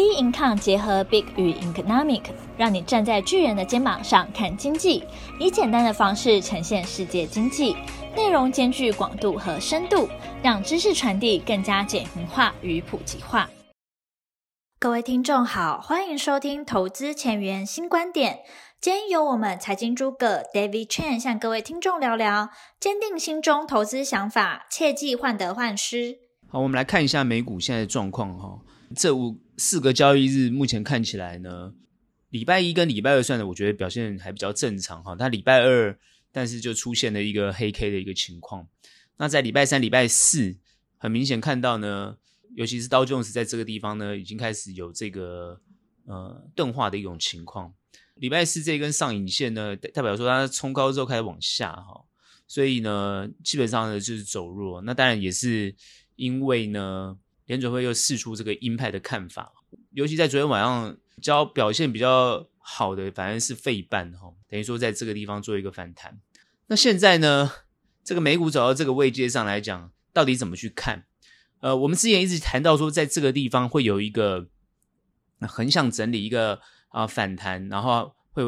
B Income 结合 Big 与 Economic，让你站在巨人的肩膀上看经济，以简单的方式呈现世界经济，内容兼具广度和深度，让知识传递更加简明化与普及化。各位听众好，欢迎收听投资前沿新观点。今天由我们财经诸葛 David Chen 向各位听众聊聊，坚定心中投资想法，切忌患得患失。好，我们来看一下美股现在的状况哈。这五四个交易日，目前看起来呢，礼拜一跟礼拜二算的，我觉得表现还比较正常哈。它礼拜二，但是就出现了一个黑 K 的一个情况。那在礼拜三、礼拜四，很明显看到呢，尤其是刀 Jones 在这个地方呢，已经开始有这个呃钝化的一种情况。礼拜四这根上影线呢，代表说它冲高之后开始往下哈，所以呢，基本上呢就是走弱。那当然也是因为呢。联准会又试出这个鹰派的看法，尤其在昨天晚上，较表现比较好的反而是费半哈，等于说在这个地方做一个反弹。那现在呢，这个美股走到这个位阶上来讲，到底怎么去看？呃，我们之前一直谈到说，在这个地方会有一个横向整理，一个啊反弹，然后会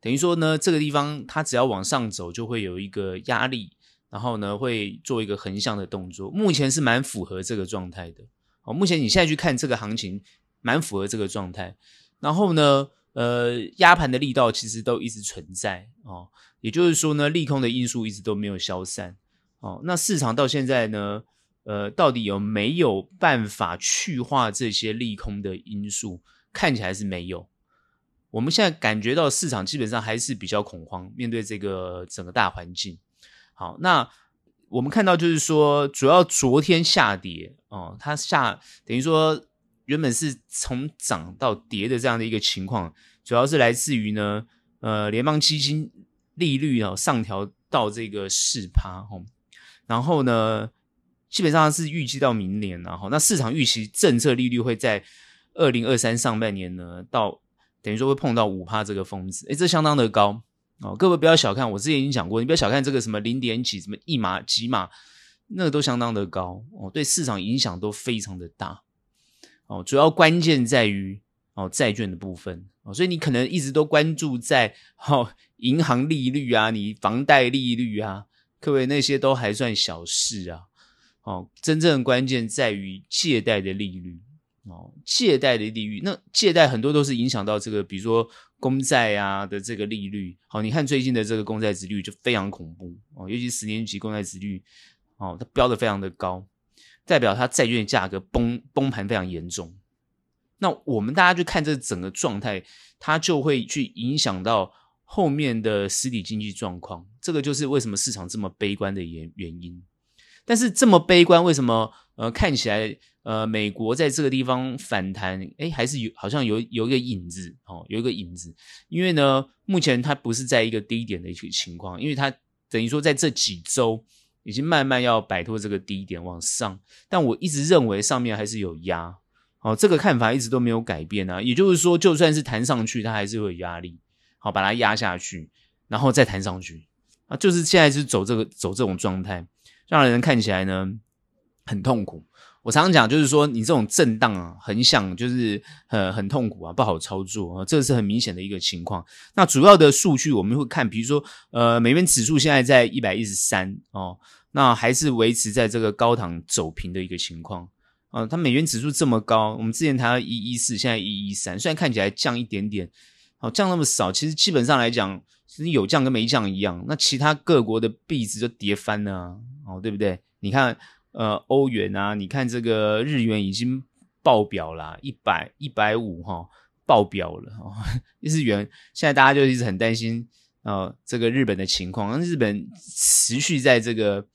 等于说呢，这个地方它只要往上走，就会有一个压力，然后呢会做一个横向的动作。目前是蛮符合这个状态的。哦，目前你现在去看这个行情，蛮符合这个状态。然后呢，呃，压盘的力道其实都一直存在哦，也就是说呢，利空的因素一直都没有消散哦。那市场到现在呢，呃，到底有没有办法去化这些利空的因素？看起来是没有。我们现在感觉到市场基本上还是比较恐慌，面对这个整个大环境。好，那。我们看到就是说，主要昨天下跌哦，它下等于说原本是从涨到跌的这样的一个情况，主要是来自于呢，呃，联邦基金利率哦上调到这个四趴哦，然后呢，基本上是预计到明年然后，那市场预期政策利率会在二零二三上半年呢到等于说会碰到五趴这个峰值，诶，这相当的高。哦，各位不要小看，我之前已经讲过，你不要小看这个什么零点几、什么一码几码，那个都相当的高哦，对市场影响都非常的大哦。主要关键在于哦债券的部分哦，所以你可能一直都关注在哦银行利率啊、你房贷利率啊，各位那些都还算小事啊。哦，真正的关键在于借贷的利率哦，借贷的利率，那借贷很多都是影响到这个，比如说。公债啊的这个利率，好，你看最近的这个公债殖率就非常恐怖哦，尤其十年期公债殖率，哦，它飙的非常的高，代表它债券价格崩崩盘非常严重。那我们大家去看这整个状态，它就会去影响到后面的实体经济状况，这个就是为什么市场这么悲观的原原因。但是这么悲观，为什么呃看起来？呃，美国在这个地方反弹，哎，还是有好像有有一个影子哦，有一个影子。因为呢，目前它不是在一个低点的一个情况，因为它等于说在这几周已经慢慢要摆脱这个低点往上。但我一直认为上面还是有压，哦，这个看法一直都没有改变啊。也就是说，就算是弹上去，它还是会有压力，好，把它压下去，然后再弹上去啊，就是现在是走这个走这种状态，让人看起来呢很痛苦。我常常讲，就是说你这种震荡啊，很想就是很很痛苦啊，不好操作啊，这是很明显的一个情况。那主要的数据我们会看，比如说呃，美元指数现在在一百一十三哦，那还是维持在这个高档走平的一个情况啊。它美元指数这么高，我们之前谈到一一四，现在一一三，虽然看起来降一点点，好降那么少，其实基本上来讲，其实有降跟没降一样。那其他各国的币值就跌翻了，哦，对不对？你看。呃，欧元啊，你看这个日元已经爆表了，一百一百五哈，爆表了哈。日元现在大家就一直很担心啊、这个日本的情况，日本持续在这个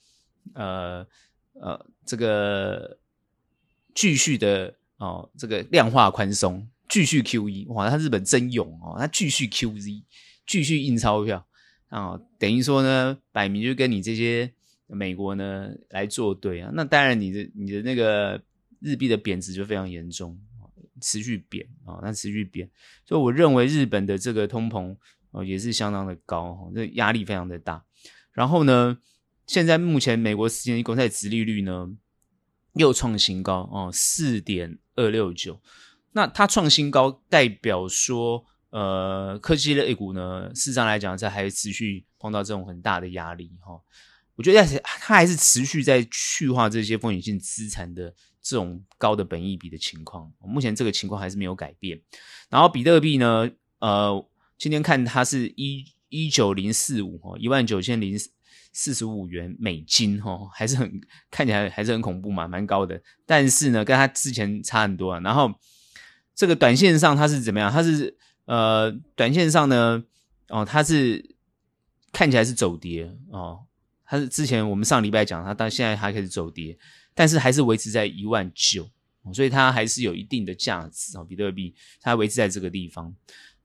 呃呃这个继续的哦、这个量化宽松，继续 QE，哇，他日本真勇哦，他继续 QZ，继续印钞票啊、等于说呢，摆明就跟你这些。美国呢来作对啊，那当然你的你的那个日币的贬值就非常严重，持续贬啊，那持续贬，所以我认为日本的这个通膨哦也是相当的高，这压力非常的大。然后呢，现在目前美国十年期公债殖利率呢又创新高哦，四点二六九。那它创新高，代表说，呃，科技类股呢，事实上来讲，这还持续碰到这种很大的压力哈。我觉得它还是持续在去化这些风险性资产的这种高的本益比的情况。目前这个情况还是没有改变。然后比特币呢，呃，今天看它是一一九零四五哈，一万九千零四十五元美金哈，还是很看起来还是很恐怖嘛，蛮高的。但是呢，跟它之前差很多啊。然后这个短线上它是怎么样？它是呃，短线上呢，哦，它是看起来是走跌哦。它是之前我们上礼拜讲它，到现在还开始走跌，但是还是维持在一万九，所以它还是有一定的价值啊。比特币它维持在这个地方。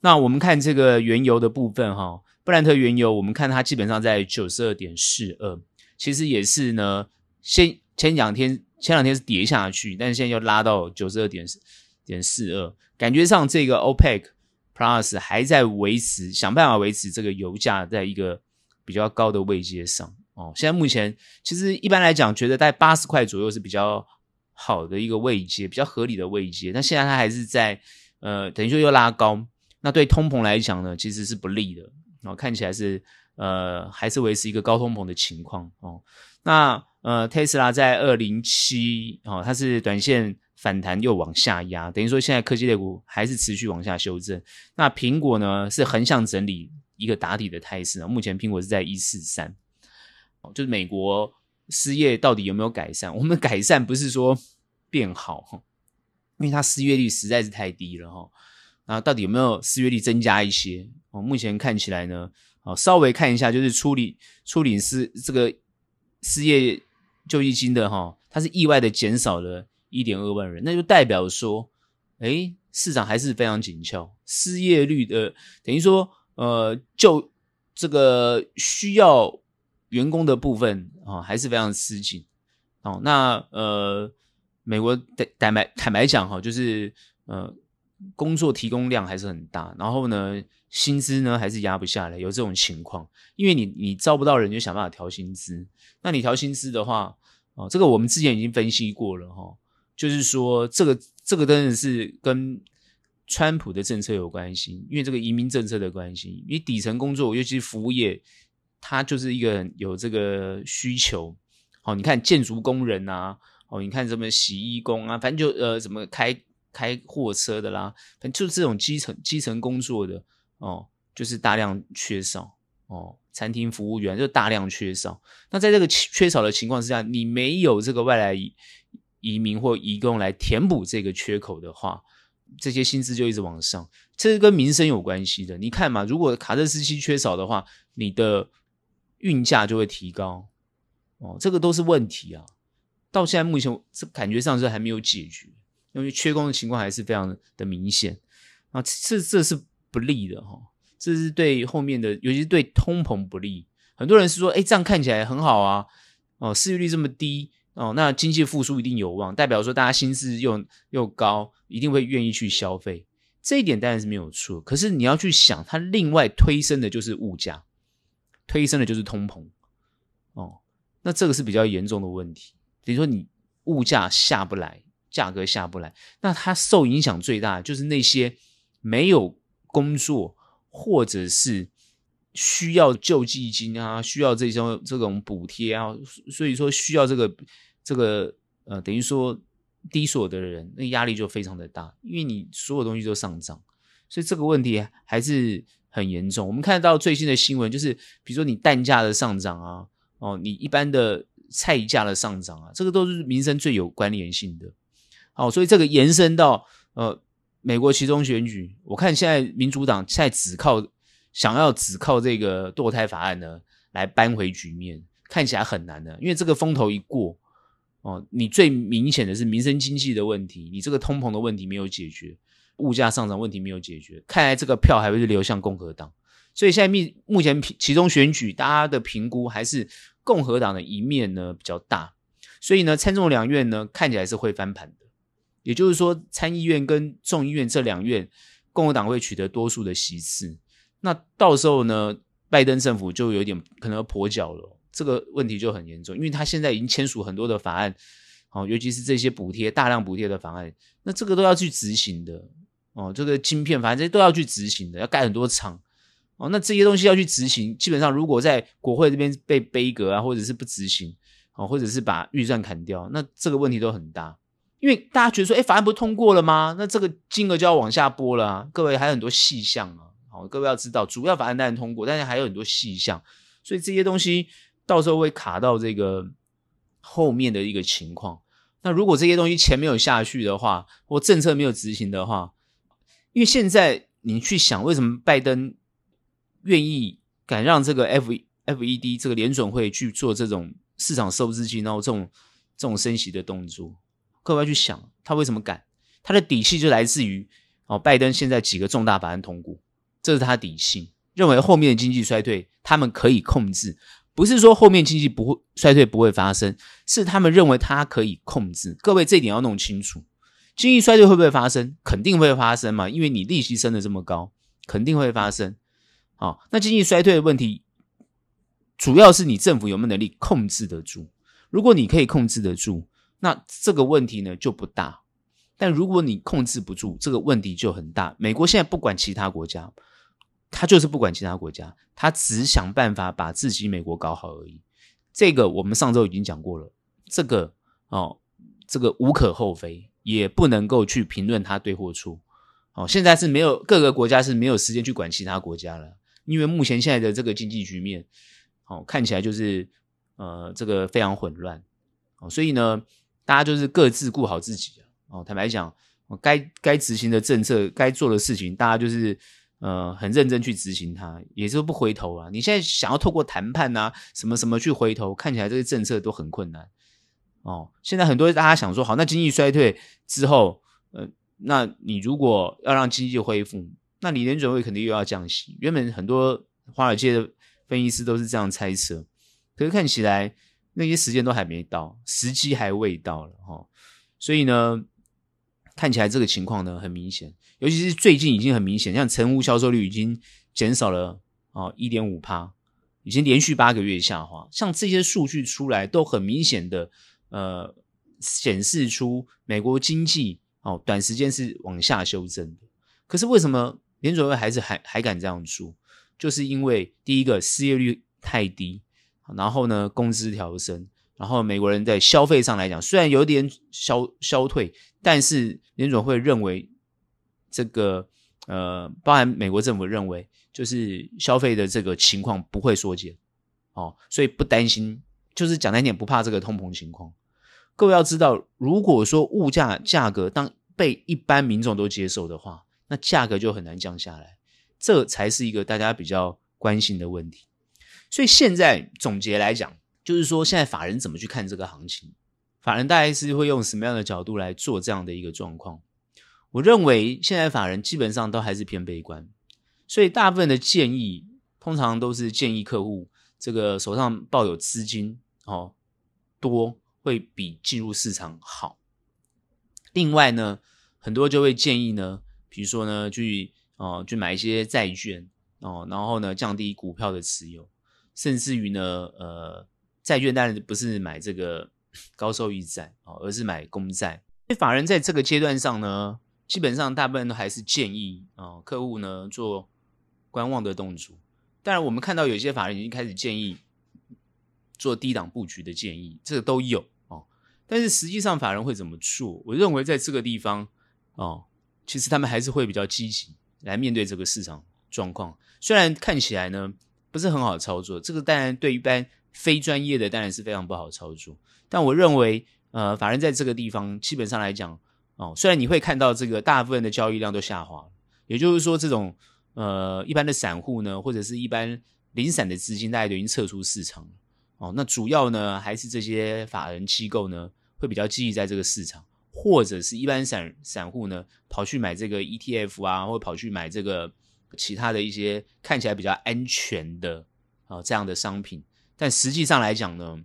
那我们看这个原油的部分哈。布兰特原油，我们看它基本上在九十二点四二，其实也是呢，先前两天前两天是跌下去，但是现在又拉到九十二点点四二，感觉上这个 OPEC Plus 还在维持，想办法维持这个油价在一个比较高的位阶上哦。现在目前其实一般来讲，觉得在八十块左右是比较好的一个位阶，比较合理的位阶，但现在它还是在呃，等于说又拉高，那对通膨来讲呢，其实是不利的。哦，看起来是呃，还是维持一个高通膨的情况哦。那呃，特斯拉在二零七哦，它是短线反弹又往下压，等于说现在科技类股还是持续往下修正。那苹果呢是横向整理一个打底的态势，目前苹果是在一四三，就是美国失业到底有没有改善？我们改善不是说变好，因为它失业率实在是太低了哈。那到底有没有失业率增加一些？哦，目前看起来呢，哦，稍微看一下，就是处理处理失这个失业救济金的哈，它是意外的减少了一点二万人，那就代表说，诶，市场还是非常紧俏，失业率的等于说，呃，就这个需要员工的部分啊，还是非常吃紧。哦，那呃，美国坦坦白坦白讲哈，就是呃。工作提供量还是很大，然后呢，薪资呢还是压不下来，有这种情况。因为你你招不到人，就想办法调薪资。那你调薪资的话，哦，这个我们之前已经分析过了哈、哦，就是说这个这个真的是跟川普的政策有关系，因为这个移民政策的关系。因为底层工作，尤其是服务业，它就是一个有这个需求。哦，你看建筑工人啊，哦，你看什么洗衣工啊，反正就呃，什么开。开货车的啦，反正就是这种基层基层工作的哦，就是大量缺少哦。餐厅服务员就大量缺少。那在这个缺少的情况之下，你没有这个外来移移民或移工来填补这个缺口的话，这些薪资就一直往上。这是跟民生有关系的。你看嘛，如果卡车司机缺少的话，你的运价就会提高哦。这个都是问题啊。到现在目前，这感觉上是还没有解决。因为缺工的情况还是非常的明显啊，这这是不利的哈，这是对后面的，尤其是对通膨不利。很多人是说，哎，这样看起来很好啊，哦，失业率这么低哦，那经济复苏一定有望，代表说大家薪资又又高，一定会愿意去消费。这一点当然是没有错，可是你要去想，它另外推升的就是物价，推升的就是通膨哦，那这个是比较严重的问题。比如说你物价下不来。价格下不来，那它受影响最大就是那些没有工作或者是需要救济金啊，需要这种这种补贴啊，所以说需要这个这个呃，等于说低所得的人，那压力就非常的大，因为你所有东西都上涨，所以这个问题还是很严重。我们看到最新的新闻，就是比如说你蛋价的上涨啊，哦，你一般的菜价的上涨啊，这个都是民生最有关联性的。好，所以这个延伸到呃美国其中选举，我看现在民主党现在只靠想要只靠这个堕胎法案呢来扳回局面，看起来很难的，因为这个风头一过，哦，你最明显的是民生经济的问题，你这个通膨的问题没有解决，物价上涨问题没有解决，看来这个票还会是流向共和党，所以现在目目前其中选举大家的评估还是共和党的一面呢比较大，所以呢参众两院呢看起来是会翻盘的。也就是说，参议院跟众议院这两院，共和党会取得多数的席次。那到时候呢，拜登政府就有点可能要跛脚了。这个问题就很严重，因为他现在已经签署很多的法案，哦，尤其是这些补贴大量补贴的法案，那这个都要去执行的哦。这个晶片，反正这都要去执行的，要盖很多厂哦。那这些东西要去执行，基本上如果在国会这边被杯葛啊，或者是不执行哦，或者是把预算砍掉，那这个问题都很大。因为大家觉得说，哎，法案不是通过了吗？那这个金额就要往下拨了啊。各位还有很多细项啊，好，各位要知道，主要法案当然通过，但是还有很多细项，所以这些东西到时候会卡到这个后面的一个情况。那如果这些东西钱没有下去的话，或政策没有执行的话，因为现在你去想，为什么拜登愿意敢让这个 F F E D 这个联准会去做这种市场收资金，然后这种这种升息的动作？各位要去想，他为什么敢？他的底气就来自于哦，拜登现在几个重大法案通过，这是他底气，认为后面的经济衰退他们可以控制。不是说后面经济不会衰退不会发生，是他们认为它可以控制。各位这一点要弄清楚，经济衰退会不会发生？肯定会发生嘛，因为你利息升得这么高，肯定会发生。好，那经济衰退的问题，主要是你政府有没有能力控制得住？如果你可以控制得住，那这个问题呢就不大。但如果你控制不住，这个问题就很大。美国现在不管其他国家。他就是不管其他国家，他只想办法把自己美国搞好而已。这个我们上周已经讲过了，这个哦，这个无可厚非，也不能够去评论他对或错。哦，现在是没有各个国家是没有时间去管其他国家了，因为目前现在的这个经济局面，哦，看起来就是呃这个非常混乱。哦，所以呢，大家就是各自顾好自己。哦，坦白讲，该该执行的政策，该做的事情，大家就是。呃，很认真去执行它，也就不回头啊。你现在想要透过谈判啊，什么什么去回头，看起来这些政策都很困难哦。现在很多大家想说，好，那经济衰退之后，呃，那你如果要让经济恢复，那你联准会肯定又要降息。原本很多华尔街的分析师都是这样猜测，可是看起来那些时间都还没到，时机还未到了哈、哦。所以呢。看起来这个情况呢很明显，尤其是最近已经很明显，像成屋销售率已经减少了哦一点五趴，已经连续八个月下滑。像这些数据出来，都很明显的呃显示出美国经济哦短时间是往下修正的。可是为什么联准会还是还还敢这样做？就是因为第一个失业率太低，然后呢工资调升。然后美国人在消费上来讲，虽然有点消消退，但是联准会认为这个呃，包含美国政府认为，就是消费的这个情况不会缩减哦，所以不担心，就是讲难点，不怕这个通膨情况。各位要知道，如果说物价价格当被一般民众都接受的话，那价格就很难降下来，这才是一个大家比较关心的问题。所以现在总结来讲。就是说，现在法人怎么去看这个行情？法人大概是会用什么样的角度来做这样的一个状况？我认为现在法人基本上都还是偏悲观，所以大部分的建议通常都是建议客户这个手上抱有资金哦多会比进入市场好。另外呢，很多就会建议呢，比如说呢，去哦去买一些债券哦，然后呢降低股票的持有，甚至于呢呃。债券当然不是买这个高收益债哦，而是买公债。法人在这个阶段上呢，基本上大部分都还是建议啊客户呢做观望的动作。当然，我们看到有些法人已经开始建议做低档布局的建议，这个都有。但是实际上法人会怎么做？我认为在这个地方哦，其实他们还是会比较积极来面对这个市场状况。虽然看起来呢不是很好操作，这个当然对一般。非专业的当然是非常不好操作，但我认为，呃，法人在这个地方基本上来讲，哦，虽然你会看到这个大部分的交易量都下滑，也就是说，这种呃一般的散户呢，或者是一般零散的资金，大家都已经撤出市场了，哦，那主要呢还是这些法人机构呢会比较积极在这个市场，或者是一般散散户呢跑去买这个 ETF 啊，或跑去买这个其他的一些看起来比较安全的啊、这样的商品。但实际上来讲呢，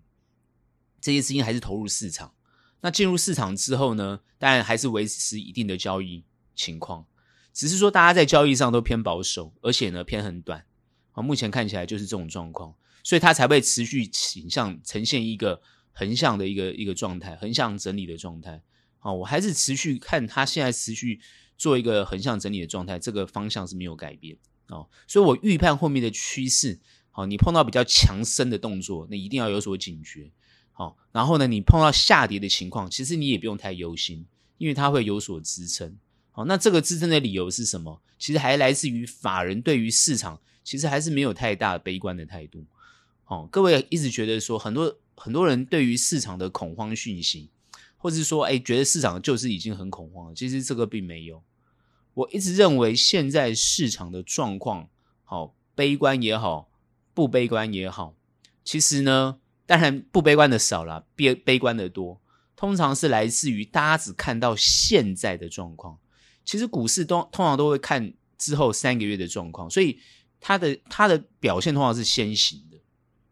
这些资金还是投入市场。那进入市场之后呢，当然还是维持一定的交易情况，只是说大家在交易上都偏保守，而且呢偏很短。啊，目前看起来就是这种状况，所以它才会持续倾向呈现一个横向的一个一个状态，横向整理的状态。好，我还是持续看它现在持续做一个横向整理的状态，这个方向是没有改变哦。所以我预判后面的趋势。好，你碰到比较强升的动作，那一定要有所警觉。好，然后呢，你碰到下跌的情况，其实你也不用太忧心，因为它会有所支撑。好，那这个支撑的理由是什么？其实还来自于法人对于市场其实还是没有太大悲观的态度。哦，各位一直觉得说很多很多人对于市场的恐慌讯息，或是说，哎，觉得市场就是已经很恐慌了。其实这个并没有。我一直认为现在市场的状况，好，悲观也好，不悲观也好，其实呢，当然不悲观的少了，悲悲观的多。通常是来自于大家只看到现在的状况。其实股市都通常都会看之后三个月的状况，所以它的它的表现通常是先行，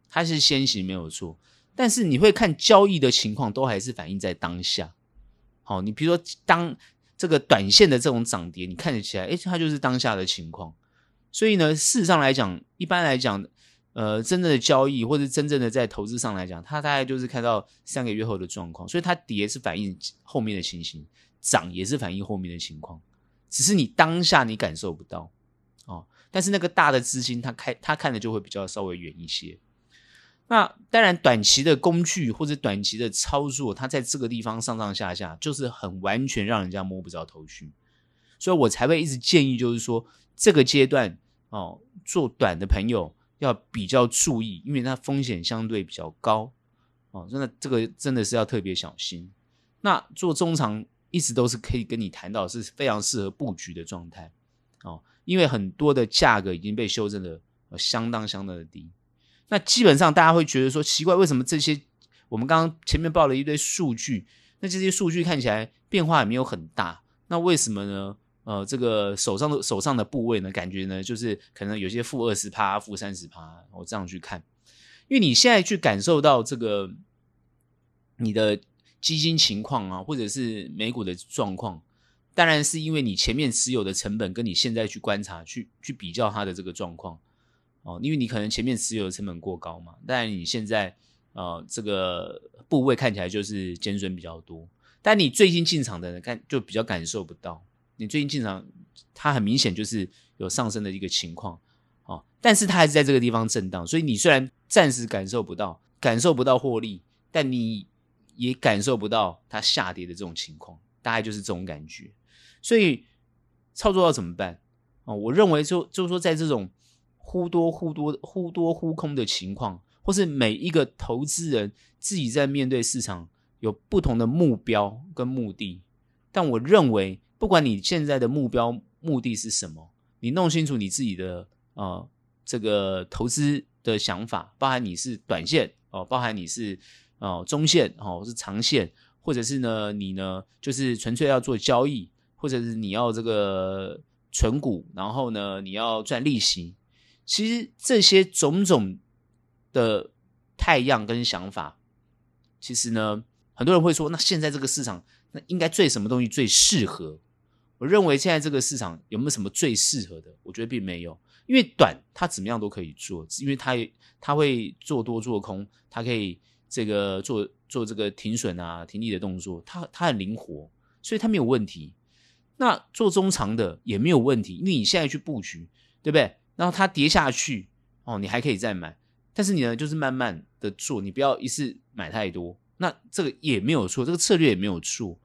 它是先行没有错。但是你会看交易的情况，都还是反映在当下。好，你比如说当这个短线的这种涨跌，你看得起来，哎，它就是当下的情况。所以呢，事实上来讲，一般来讲，呃，真正的交易或者真正的在投资上来讲，它大概就是看到三个月后的状况。所以它跌是反映后面的情形，涨也是反映后面的情况。只是你当下你感受不到哦，但是那个大的资金，他开他看的就会比较稍微远一些。那当然，短期的工具或者短期的操作，它在这个地方上上下下，就是很完全让人家摸不着头绪。所以我才会一直建议，就是说这个阶段哦，做短的朋友要比较注意，因为它风险相对比较高哦。真的，这个真的是要特别小心。那做中长。一直都是可以跟你谈到是非常适合布局的状态哦，因为很多的价格已经被修正的相当相当的低。那基本上大家会觉得说奇怪，为什么这些我们刚刚前面报了一堆数据，那这些数据看起来变化也没有很大，那为什么呢？呃，这个手上的手上的部位呢，感觉呢就是可能有些负二十趴、负三十趴，我这样去看，因为你现在去感受到这个你的。基金情况啊，或者是美股的状况，当然是因为你前面持有的成本跟你现在去观察、去去比较它的这个状况哦，因为你可能前面持有的成本过高嘛，但你现在呃这个部位看起来就是减损比较多，但你最近进场的人看就比较感受不到，你最近进场它很明显就是有上升的一个情况哦，但是它还是在这个地方震荡，所以你虽然暂时感受不到感受不到获利，但你。也感受不到它下跌的这种情况，大概就是这种感觉。所以操作要怎么办哦？我认为就就是说，在这种忽多忽多、忽多忽空的情况，或是每一个投资人自己在面对市场有不同的目标跟目的，但我认为，不管你现在的目标目的是什么，你弄清楚你自己的呃这个投资的想法，包含你是短线哦，包含你是。哦，中线哦，是长线，或者是呢，你呢就是纯粹要做交易，或者是你要这个存股，然后呢你要赚利息。其实这些种种的态样跟想法，其实呢，很多人会说，那现在这个市场，那应该最什么东西最适合？我认为现在这个市场有没有什么最适合的？我觉得并没有，因为短它怎么样都可以做，因为它它会做多做空，它可以。这个做做这个停损啊、停利的动作，它它很灵活，所以它没有问题。那做中长的也没有问题，因为你现在去布局，对不对？然后它跌下去哦，你还可以再买。但是你呢，就是慢慢的做，你不要一次买太多。那这个也没有错，这个策略也没有错。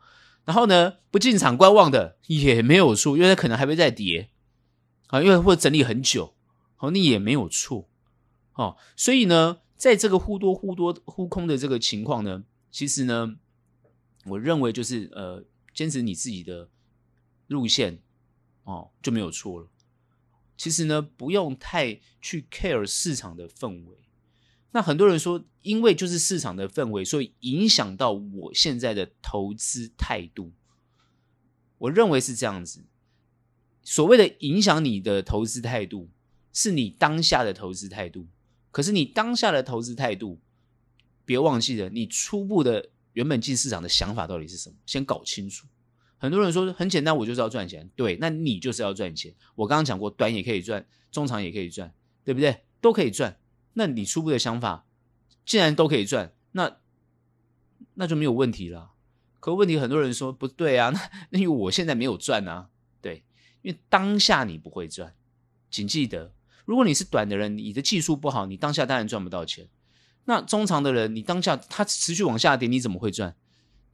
然后呢，不进场观望的也没有错，因为它可能还会再跌啊，因为会整理很久，好，你也没有错哦。所以呢。在这个忽多忽多忽空的这个情况呢，其实呢，我认为就是呃，坚持你自己的路线哦，就没有错了。其实呢，不用太去 care 市场的氛围。那很多人说，因为就是市场的氛围，所以影响到我现在的投资态度。我认为是这样子。所谓的影响你的投资态度，是你当下的投资态度。可是你当下的投资态度，别忘记了，你初步的原本进市场的想法到底是什么？先搞清楚。很多人说很简单，我就是要赚钱。对，那你就是要赚钱。我刚刚讲过，短也可以赚，中长也可以赚，对不对？都可以赚。那你初步的想法，既然都可以赚，那那就没有问题了。可问题很多人说不对啊，那那因为我现在没有赚啊，对，因为当下你不会赚，请记得，如果你是短的人，你的技术不好，你当下当然赚不到钱。那中长的人，你当下它持续往下跌，你怎么会赚？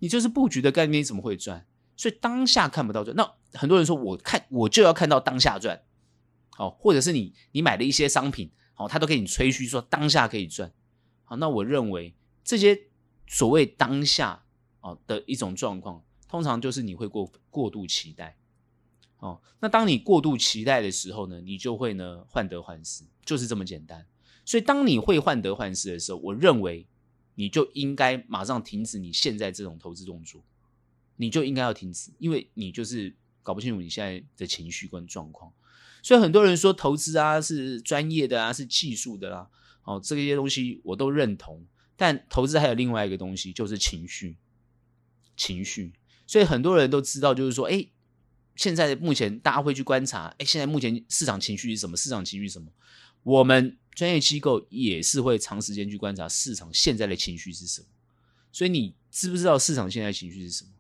你就是布局的概念，你怎么会赚？所以当下看不到赚。那很多人说，我看我就要看到当下赚，好，或者是你你买的一些商品，好，他都给你吹嘘说当下可以赚，好，那我认为这些所谓当下哦的一种状况，通常就是你会过过度期待，哦，那当你过度期待的时候呢，你就会呢患得患失，就是这么简单。所以，当你会患得患失的时候，我认为你就应该马上停止你现在这种投资动作，你就应该要停止，因为你就是搞不清楚你现在的情绪跟状况。所以，很多人说投资啊是专业的啊，是技术的啦，哦，这些东西我都认同。但投资还有另外一个东西，就是情绪，情绪。所以很多人都知道，就是说，哎，现在目前大家会去观察，哎，现在目前市场情绪是什么？市场情绪什么？我们。专业机构也是会长时间去观察市场现在的情绪是什么，所以你知不知道市场现在情绪是什么？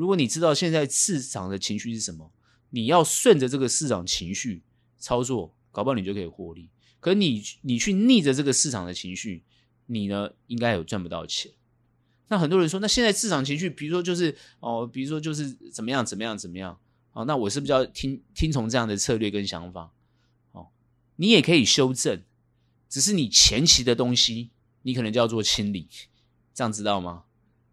如果你知道现在市场的情绪是什么，你要顺着这个市场情绪操作，搞不好你就可以获利。可你你去逆着这个市场的情绪，你呢应该有赚不到钱。那很多人说，那现在市场情绪，比如说就是哦，比如说就是怎么样怎么样怎么样，哦，那我是不是要听听从这样的策略跟想法？哦，你也可以修正。只是你前期的东西，你可能就要做清理，这样知道吗？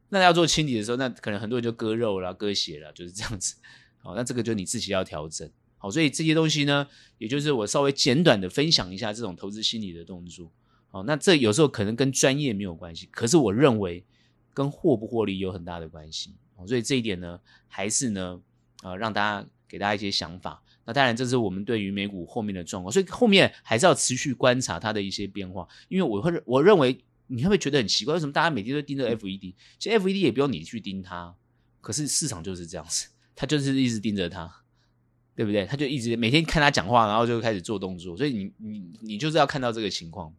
那要做清理的时候，那可能很多人就割肉了、割血了，就是这样子。好，那这个就你自己要调整。好，所以这些东西呢，也就是我稍微简短的分享一下这种投资心理的动作。好，那这有时候可能跟专业没有关系，可是我认为跟获不获利有很大的关系。所以这一点呢，还是呢，啊，让大家给大家一些想法。那当然，这是我们对于美股后面的状况，所以后面还是要持续观察它的一些变化。因为我会，我认为你会不会觉得很奇怪，为什么大家每天都盯着 FED？其实 FED 也不用你去盯它，可是市场就是这样子，它就是一直盯着它，对不对？他就一直每天看他讲话，然后就开始做动作。所以你你你就是要看到这个情况。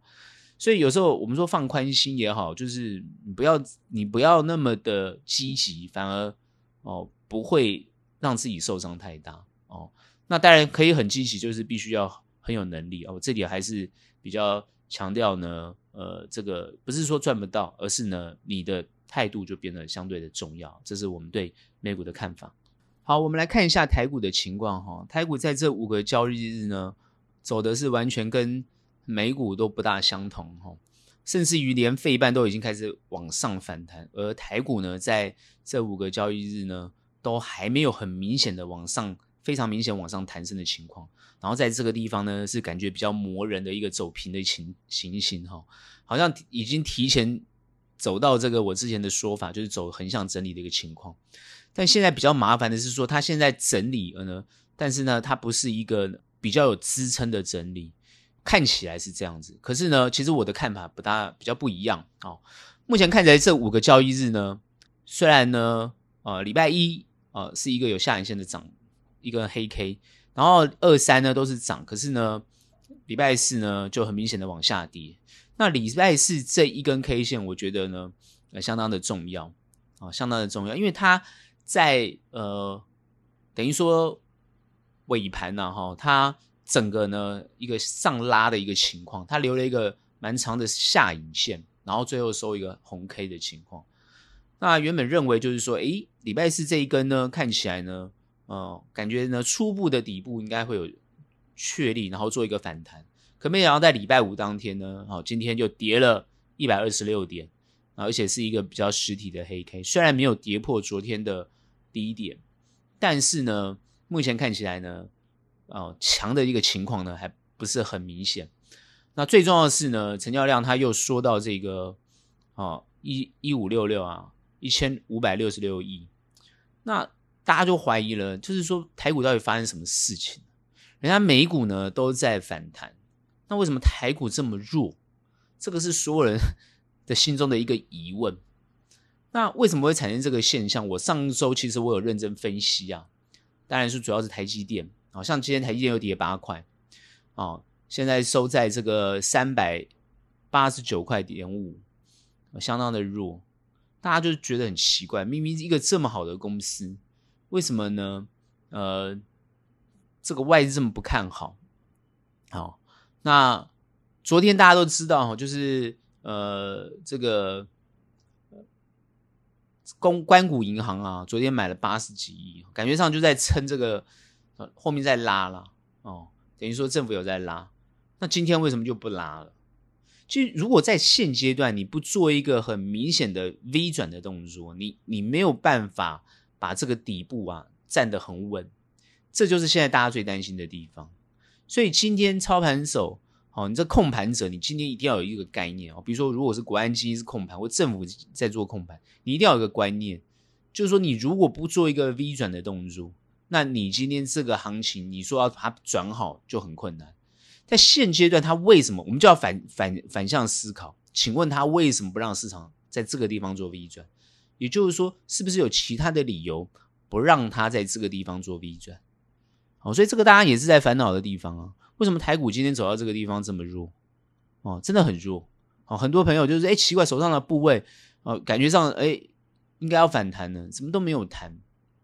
所以有时候我们说放宽心也好，就是你不要你不要那么的积极，反而哦不会让自己受伤太大哦。那当然可以很积极，就是必须要很有能力哦。这里还是比较强调呢，呃，这个不是说赚不到，而是呢，你的态度就变得相对的重要。这是我们对美股的看法。好，我们来看一下台股的情况哈。台股在这五个交易日呢，走的是完全跟美股都不大相同哈，甚至于连费半都已经开始往上反弹，而台股呢，在这五个交易日呢，都还没有很明显的往上。非常明显往上弹升的情况，然后在这个地方呢，是感觉比较磨人的一个走平的情情形哈，好像已经提前走到这个我之前的说法，就是走横向整理的一个情况。但现在比较麻烦的是说，它现在整理了呢，但是呢，它不是一个比较有支撑的整理，看起来是这样子。可是呢，其实我的看法不大，比较不一样哦。目前看起来这五个交易日呢，虽然呢，呃，礼拜一，呃，是一个有下影线的涨。一个黑 K，然后二三呢都是涨，可是呢，礼拜四呢就很明显的往下跌。那礼拜四这一根 K 线，我觉得呢，呃，相当的重要啊，相当的重要，因为它在呃，等于说尾盘呢，哈，它整个呢一个上拉的一个情况，它留了一个蛮长的下影线，然后最后收一个红 K 的情况。那原本认为就是说，诶，礼拜四这一根呢，看起来呢。哦，感觉呢，初步的底部应该会有确立，然后做一个反弹。可没想到在礼拜五当天呢，好，今天就跌了一百二十六点，而且是一个比较实体的黑 K。虽然没有跌破昨天的低点，但是呢，目前看起来呢，哦，强的一个情况呢，还不是很明显。那最重要的是呢，成交量它又说到这个，哦，一一五六六啊，一千五百六十六亿，那。大家就怀疑了，就是说台股到底发生什么事情？人家美股呢都在反弹，那为什么台股这么弱？这个是所有人的心中的一个疑问。那为什么会产生这个现象？我上周其实我有认真分析啊，当然是主要是台积电，好像今天台积电又跌八块，啊，现在收在这个三百八十九块点五，相当的弱。大家就觉得很奇怪，明明一个这么好的公司，为什么呢？呃，这个外资这么不看好？好，那昨天大家都知道，就是呃，这个公关谷银行啊，昨天买了八十几亿，感觉上就在撑这个，后面在拉了哦，等于说政府有在拉。那今天为什么就不拉了？就如果在现阶段你不做一个很明显的 V 转的动作，你你没有办法把这个底部啊站得很稳，这就是现在大家最担心的地方。所以今天操盘手，哦，你这控盘者，你今天一定要有一个概念哦。比如说，如果是国安基金是控盘，或政府在做控盘，你一定要有一个观念，就是说你如果不做一个 V 转的动作，那你今天这个行情，你说要把它转好就很困难。在现阶段，他为什么我们就要反反反向思考？请问他为什么不让市场在这个地方做 V 转？也就是说，是不是有其他的理由不让他在这个地方做 V 转？好，所以这个大家也是在烦恼的地方啊。为什么台股今天走到这个地方这么弱？哦，真的很弱。哦，很多朋友就是哎，奇怪，手上的部位哦，感觉上哎应该要反弹呢，怎么都没有弹？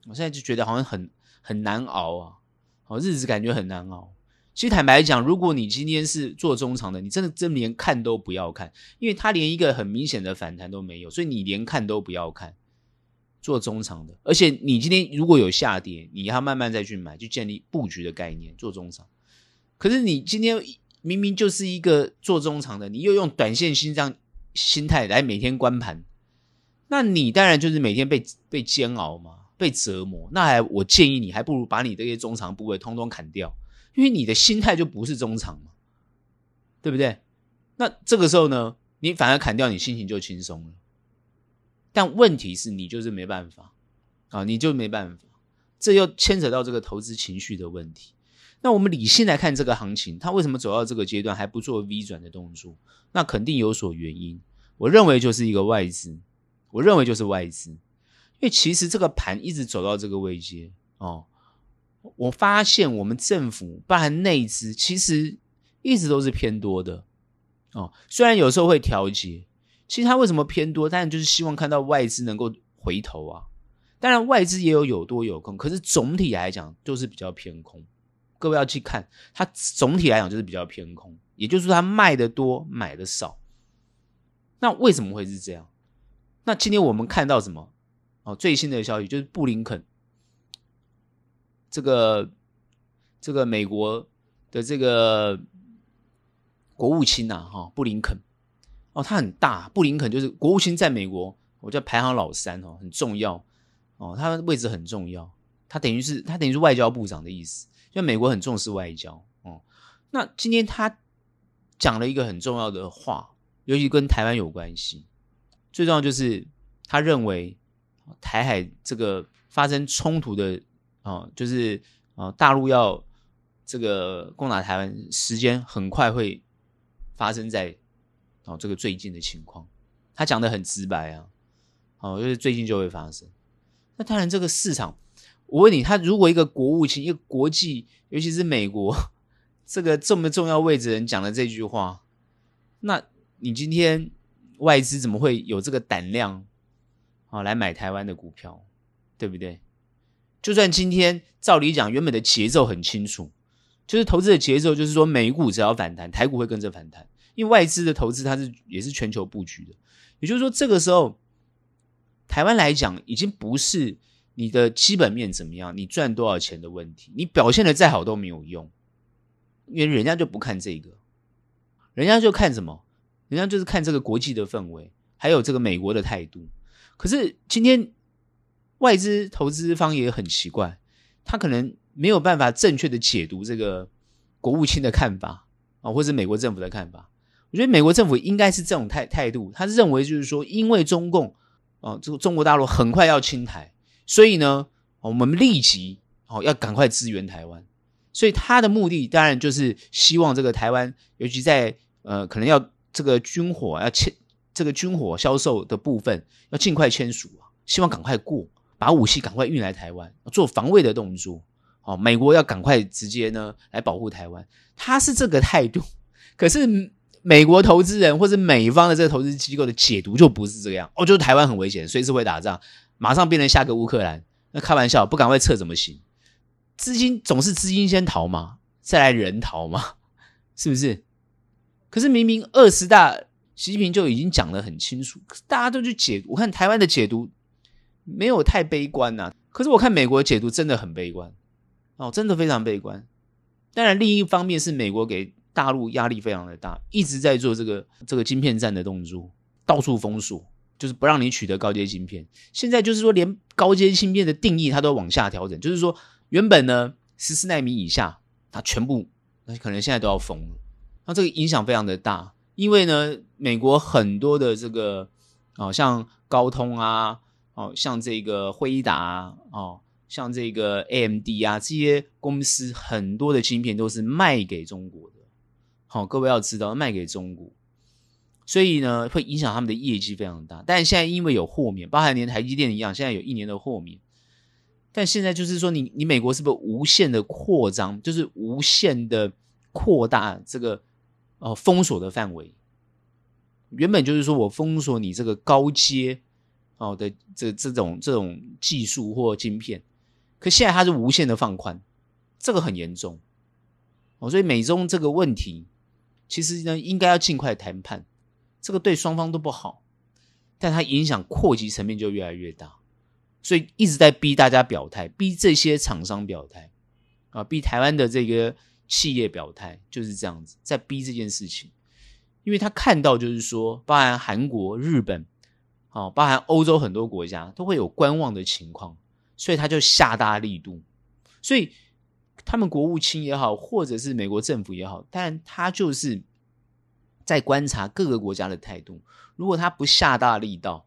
我现在就觉得好像很很难熬啊。好，日子感觉很难熬。其实坦白讲，如果你今天是做中长的，你真的真连看都不要看，因为它连一个很明显的反弹都没有，所以你连看都不要看。做中长的，而且你今天如果有下跌，你要慢慢再去买，去建立布局的概念，做中长。可是你今天明明就是一个做中长的，你又用短线心这样心态来每天观盘，那你当然就是每天被被煎熬嘛，被折磨。那还我建议你，还不如把你这些中长部位通通砍掉。因为你的心态就不是中长嘛，对不对？那这个时候呢，你反而砍掉，你心情就轻松了。但问题是你就是没办法啊，你就没办法，这又牵扯到这个投资情绪的问题。那我们理性来看这个行情，它为什么走到这个阶段还不做 V 转的动作？那肯定有所原因。我认为就是一个外资，我认为就是外资，因为其实这个盘一直走到这个位阶哦。我发现我们政府包含内资，其实一直都是偏多的哦。虽然有时候会调节，其实它为什么偏多？当然就是希望看到外资能够回头啊。当然外资也有有多有空，可是总体来讲就是比较偏空。各位要去看，它总体来讲就是比较偏空，也就是说它卖的多，买的少。那为什么会是这样？那今天我们看到什么？哦，最新的消息就是布林肯。这个这个美国的这个国务卿呐，哈，布林肯哦，他很大，布林肯就是国务卿，在美国我叫排行老三哦，很重要哦，他的位置很重要，他等于是他等于是外交部长的意思，因为美国很重视外交哦。那今天他讲了一个很重要的话，尤其跟台湾有关系，最重要就是他认为台海这个发生冲突的。哦，就是啊，大陆要这个攻打台湾，时间很快会发生在哦这个最近的情况。他讲的很直白啊，哦，就是最近就会发生。那当然，这个市场，我问你，他如果一个国务卿，一个国际，尤其是美国这个这么重要位置的人讲了这句话，那你今天外资怎么会有这个胆量啊来买台湾的股票，对不对？就算今天照理讲，原本的节奏很清楚，就是投资的节奏，就是说美股只要反弹，台股会跟着反弹，因为外资的投资它是也是全球布局的。也就是说，这个时候台湾来讲，已经不是你的基本面怎么样，你赚多少钱的问题，你表现的再好都没有用，因为人家就不看这个，人家就看什么？人家就是看这个国际的氛围，还有这个美国的态度。可是今天。外资投资方也很奇怪，他可能没有办法正确的解读这个国务卿的看法啊，或者美国政府的看法。我觉得美国政府应该是这种态态度，他是认为就是说，因为中共啊，这个中国大陆很快要侵台，所以呢，我们立即哦要赶快支援台湾。所以他的目的当然就是希望这个台湾，尤其在呃可能要这个军火要签这个军火销售的部分，要尽快签署啊，希望赶快过。把武器赶快运来台湾，做防卫的动作。哦，美国要赶快直接呢来保护台湾，他是这个态度。可是美国投资人或者美方的这个投资机构的解读就不是这样哦，就是台湾很危险，随时会打仗，马上变成下个乌克兰。那开玩笑，不赶快撤怎么行？资金总是资金先逃嘛，再来人逃嘛，是不是？可是明明二十大，习近平就已经讲得很清楚，大家都去解。我看台湾的解读没有太悲观呐、可是我看美国的解读真的很悲观哦，真的非常悲观。当然，另一方面是美国给。大陆压力非常的大，一直在做这个这个晶片战的动作，到处封锁，就是不让你取得高阶晶片。现在就是说，连高阶晶片的定义它都往下调整，就是说，原本呢十四纳米以下，它全部那可能现在都要封了。那这个影响非常的大，因为呢，美国很多的这个哦，像高通啊，哦，像这个辉达，哦，像这个 AMD 啊，这些公司很多的晶片都是卖给中国的。好，各位要知道，卖给中国，所以呢，会影响他们的业绩非常大。但现在因为有豁免，包含连台积电一样，现在有一年的豁免。但现在就是说你，你你美国是不是无限的扩张，就是无限的扩大这个呃封锁的范围？原本就是说我封锁你这个高阶哦的这这种这种技术或晶片，可现在它是无限的放宽，这个很严重哦。所以美中这个问题。其实呢，应该要尽快谈判，这个对双方都不好，但它影响扩及层面就越来越大，所以一直在逼大家表态，逼这些厂商表态啊，逼台湾的这个企业表态，就是这样子，在逼这件事情，因为他看到就是说，包含韩国、日本，哦，包含欧洲很多国家都会有观望的情况，所以他就下大力度，所以。他们国务卿也好，或者是美国政府也好，但他就是在观察各个国家的态度。如果他不下大力道，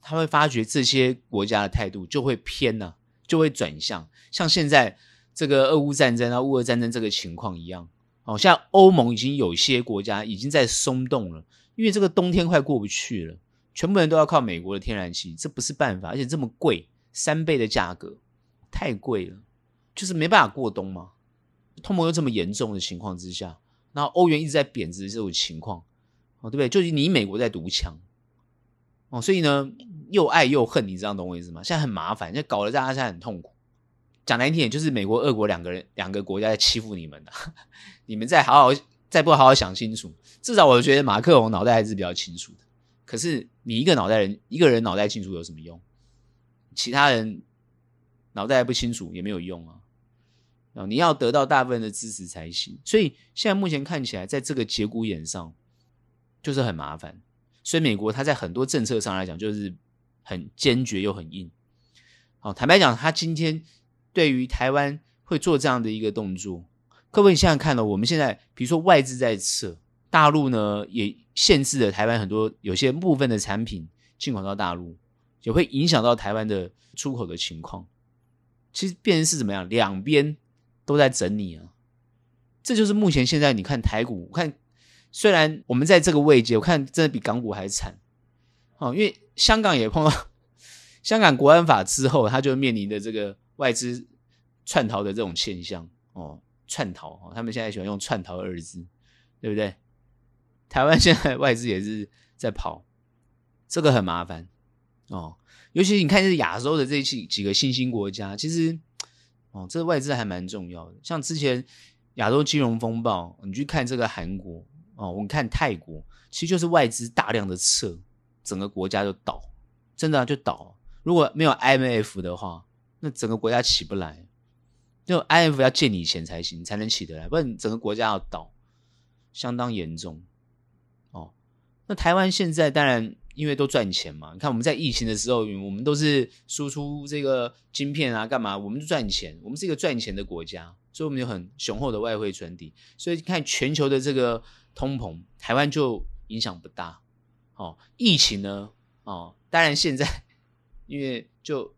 他会发觉这些国家的态度就会偏呢、就会转向。像现在这个俄乌战争啊，乌俄战争这个情况一样。哦，像欧盟已经有些国家已经在松动了，因为这个冬天快过不去了，全部人都要靠美国的天然气，这不是办法，而且这么贵，三倍的价格，太贵了。就是没办法过冬嘛，通膨又这么严重的情况之下，然后欧元一直在贬值这种情况，哦，对不对？就是你美国在独强，哦，所以呢，又爱又恨，你知道懂我意思吗？现在很麻烦，现在搞得大家现在很痛苦。讲难听点，就是美国、俄国两个人、两个国家在欺负你们的，你们再好好、再不好好想清楚。至少我觉得马克龙脑袋还是比较清楚的。可是你一个脑袋人，一个人脑袋清楚有什么用？其他人。脑袋不清楚也没有用啊！啊，你要得到大部分的支持才行。所以现在目前看起来，在这个节骨眼上，就是很麻烦。所以美国它在很多政策上来讲，就是很坚决又很硬。好，坦白讲，他今天对于台湾会做这样的一个动作，各位你现在看到，我们现在比如说外资在撤，大陆呢也限制了台湾很多有些部分的产品进口到大陆，也会影响到台湾的出口的情况。其实变成是怎么样？两边都在整你啊！这就是目前现在你看台股，我看虽然我们在这个位阶，我看真的比港股还惨哦。因为香港也碰到香港国安法之后，它就面临的这个外资窜逃的这种现象哦，窜逃哦，他们现在喜欢用“窜逃”二字，对不对？台湾现在外资也是在跑，这个很麻烦哦。尤其你看，是亚洲的这几几个新兴国家，其实哦，这外资还蛮重要的。像之前亚洲金融风暴，你去看这个韩国哦，我们看泰国，其实就是外资大量的撤，整个国家就倒，真的，就倒。如果没有 IMF 的话，那整个国家起不来。就 IMF 要借你钱才行，才能起得来，不然整个国家要倒，相当严重。那台湾现在当然。因为都赚钱嘛，你看我们在疫情的时候，我们都是输出这个晶片啊，干嘛？我们赚钱，我们是一个赚钱的国家，所以我们有很雄厚的外汇存底。所以看全球的这个通膨，台湾就影响不大。哦，疫情呢？哦，当然现在因为就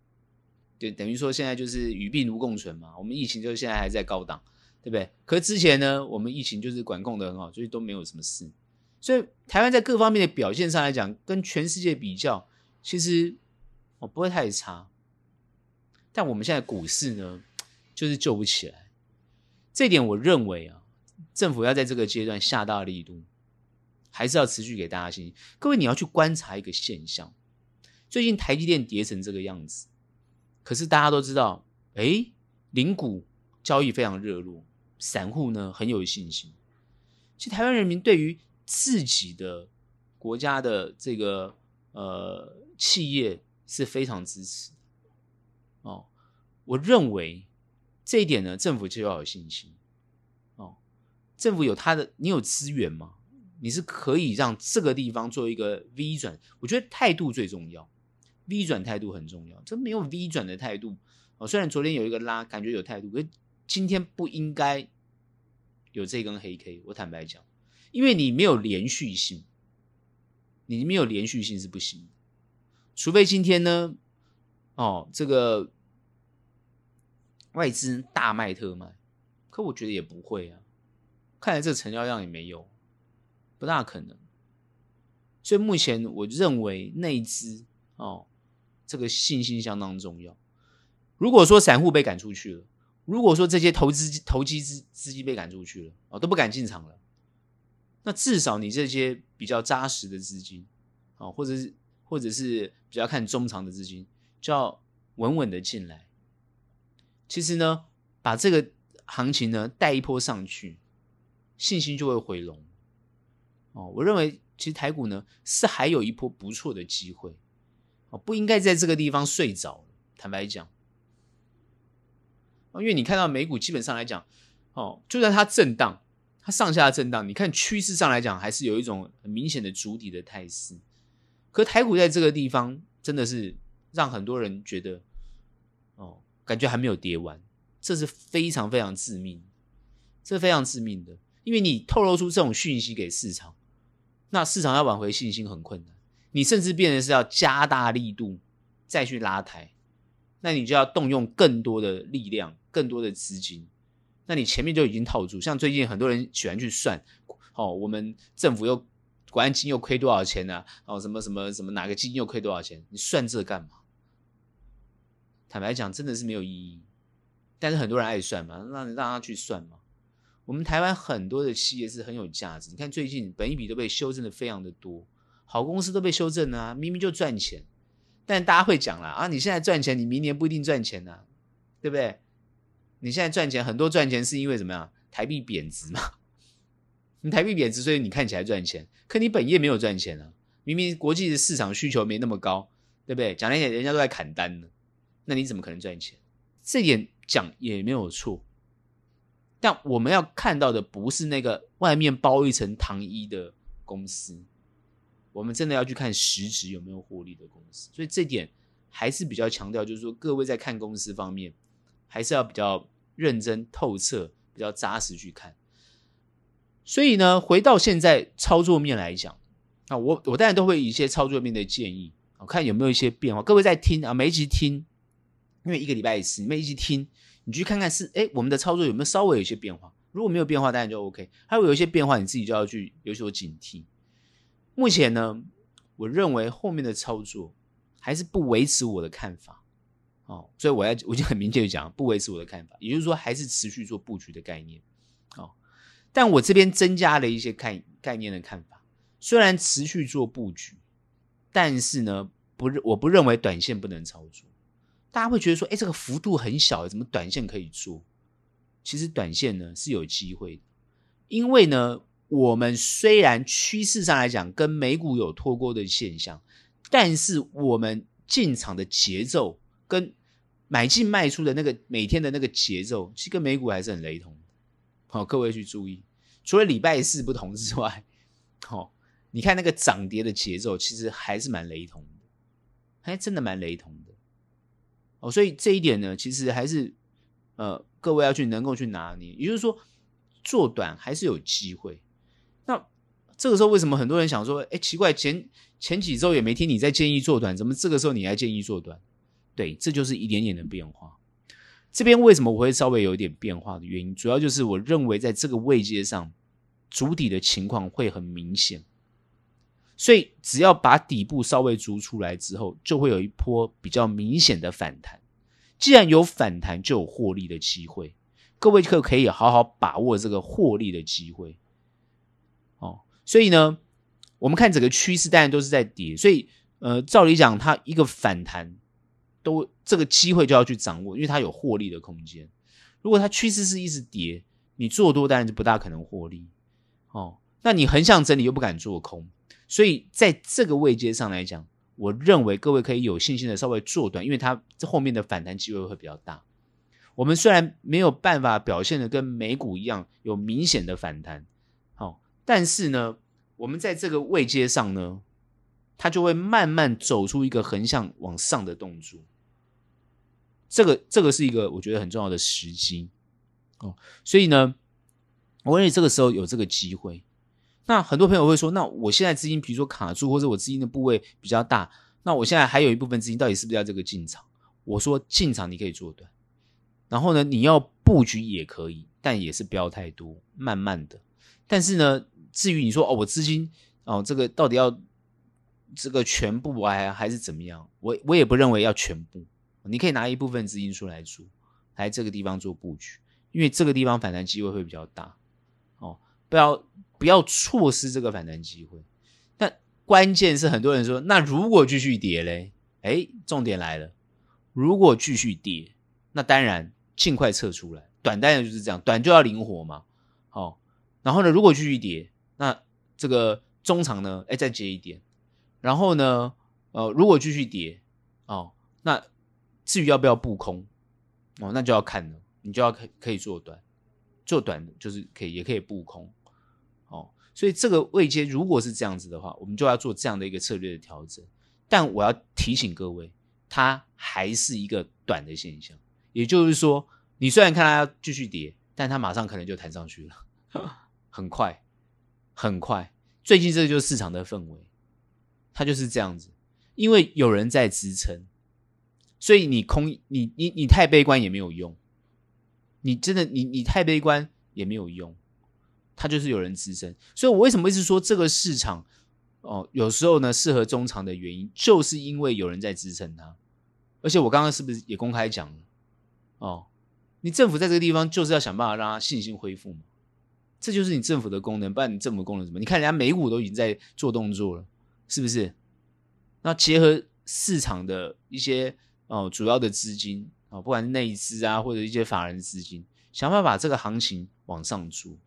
对，等于说现在就是与病毒共存嘛。我们疫情就现在还在高档，对不对？可是之前呢，我们疫情就是管控得很好，所以都没有什么事。所以台湾在各方面的表现上来讲，跟全世界比较，其实哦不会太差。但我们现在股市呢，就是救不起来。这点我认为啊，政府要在这个阶段下大力度，还是要持续给大家信心。各位，你要去观察一个现象，最近台积电跌成这个样子，可是大家都知道，哎，零股交易非常热络，散户呢很有信心。其实台湾人民对于自己的国家的这个呃企业是非常支持哦。我认为这一点呢，政府就要有信心哦。政府有他的，你有资源吗？你是可以让这个地方做一个 V 转。我觉得态度最重要，V 转态度很重要。这没有 V 转的态度哦。虽然昨天有一个拉，感觉有态度，可是今天不应该有这根黑 K。我坦白讲，因为你没有连续性，你没有连续性是不行的。除非今天呢，哦，这个。外资大卖特卖，可我觉得也不会啊。看来这成交量也没有，不大可能。所以目前我认为内资哦，这个信心相当重要。如果说散户被赶出去了，如果说这些投资投机资资金被赶出去了，哦都不敢进场了，那至少你这些比较扎实的资金，哦或者是或者是比较看中长的资金，就要稳稳的进来。其实呢，把这个行情呢带一波上去，信心就会回笼。哦，我认为其实台股呢是还有一波不错的机会，哦，不应该在这个地方睡着。坦白讲，哦因为你看到美股基本上来讲，哦，就算它震荡，它上下震荡，你看趋势上来讲还是有一种很明显的筑底的态势。可台股在这个地方真的是让很多人觉得，哦。感觉还没有跌完，这是非常非常致命，这非常致命的，因为你透露出这种讯息给市场，那市场要挽回信心很困难，你甚至变成是要加大力度再去拉抬，那你就要动用更多的力量、更多的资金，那你前面就已经套住，像最近很多人喜欢去算，哦，我们政府又国安金又亏多少钱呢、啊？哦，什么什么什么哪个基金又亏多少钱？你算这干嘛？坦白讲，真的是没有意义。但是很多人爱算嘛，让让他去算嘛。我们台湾很多的企业是很有价值。你看最近本益比都被修正的非常的多，好公司都被修正了啊，明明就赚钱。但大家会讲了啊，你现在赚钱，你明年不一定赚钱啊，对不对？你现在赚钱，很多赚钱是因为怎么样？台币贬值嘛。你台币贬值，所以你看起来赚钱，可你本业没有赚钱啊。明明国际的市场需求没那么高，对不对？讲那些人家都在砍单呢。那你怎么可能赚钱？这点讲也没有错，但我们要看到的不是那个外面包一层糖衣的公司，我们真的要去看实质有没有获利的公司。所以这点还是比较强调，就是说各位在看公司方面，还是要比较认真透彻、比较扎实去看。所以呢，回到现在操作面来讲，啊，我我当然都会以一些操作面的建议，我看有没有一些变化。各位在听啊，每一集听。因为一个礼拜一次，你们一起听，你去看看是哎，我们的操作有没有稍微有一些变化？如果没有变化，当然就 OK。还会有一些变化，你自己就要去有所警惕。目前呢，我认为后面的操作还是不维持我的看法哦，所以我要我已经很明确的讲，不维持我的看法，也就是说，还是持续做布局的概念哦。但我这边增加了一些概概念的看法，虽然持续做布局，但是呢，不，我不认为短线不能操作。大家会觉得说，哎，这个幅度很小，怎么短线可以做？其实短线呢是有机会的，因为呢，我们虽然趋势上来讲跟美股有脱钩的现象，但是我们进场的节奏跟买进卖出的那个每天的那个节奏，其实跟美股还是很雷同的。好，各位去注意，除了礼拜四不同之外，好，你看那个涨跌的节奏，其实还是蛮雷同的，还真的蛮雷同的。哦，所以这一点呢，其实还是呃，各位要去能够去拿捏，也就是说，做短还是有机会。那这个时候为什么很多人想说，哎，奇怪，前前几周也没听你在建议做短，怎么这个时候你还建议做短？对，这就是一点点的变化。这边为什么我会稍微有一点变化的原因，主要就是我认为在这个位阶上，足底的情况会很明显。所以，只要把底部稍微足出来之后，就会有一波比较明显的反弹。既然有反弹，就有获利的机会。各位可可以好好把握这个获利的机会。哦，所以呢，我们看整个趋势，当然都是在跌，所以呃，照理讲，它一个反弹都这个机会就要去掌握，因为它有获利的空间。如果它趋势是一直跌，你做多当然就不大可能获利哦。那你横向整理又不敢做空，所以在这个位阶上来讲，我认为各位可以有信心的稍微做短，因为它这后面的反弹机会会比较大。我们虽然没有办法表现的跟美股一样有明显的反弹，哦，但是呢。我们在这个位阶上呢，它就会慢慢走出一个横向往上的动作。这个这个是一个我觉得很重要的时机哦，所以呢，我认为这个时候有这个机会。那很多朋友会说，那我现在资金比如说卡住，或者我资金的部位比较大，那我现在还有一部分资金，到底是不是要这个进场？我说进场你可以做短，然后呢，你要布局也可以，但也是不要太多，慢慢的。但是呢。至于你说哦，我资金哦，这个到底要这个全部啊，还是怎么样？我我也不认为要全部，你可以拿一部分资金出来做，来这个地方做布局，因为这个地方反弹机会会比较大哦。不要不要错失这个反弹机会。但关键是很多人说，那如果继续跌嘞？诶，重点来了，如果继续跌，那当然尽快撤出来。短当然就是这样，短就要灵活嘛。好、哦，然后呢，如果继续跌。那这个中长呢？哎，再接一点，然后呢？呃，如果继续跌哦，那至于要不要布空哦，那就要看了。你就要可可以做短，做短就是可以，也可以布空哦。所以这个位阶如果是这样子的话，我们就要做这样的一个策略的调整。但我要提醒各位，它还是一个短的现象，也就是说，你虽然看它要继续跌，但它马上可能就弹上去了，很快。很快，最近这就是市场的氛围，它就是这样子，因为有人在支撑，所以你空，你你你太悲观也没有用，你真的你你太悲观也没有用，它就是有人支撑，所以我为什么一直说这个市场哦，有时候呢适合中长的原因，就是因为有人在支撑它，而且我刚刚是不是也公开讲了哦，你政府在这个地方就是要想办法让它信心恢复嘛。这就是你政府的功能，不然你政府功能什么？你看人家美股都已经在做动作了，是不是？那结合市场的一些哦主要的资金啊、哦，不管是内资啊或者一些法人资金，想办法把这个行情往上做。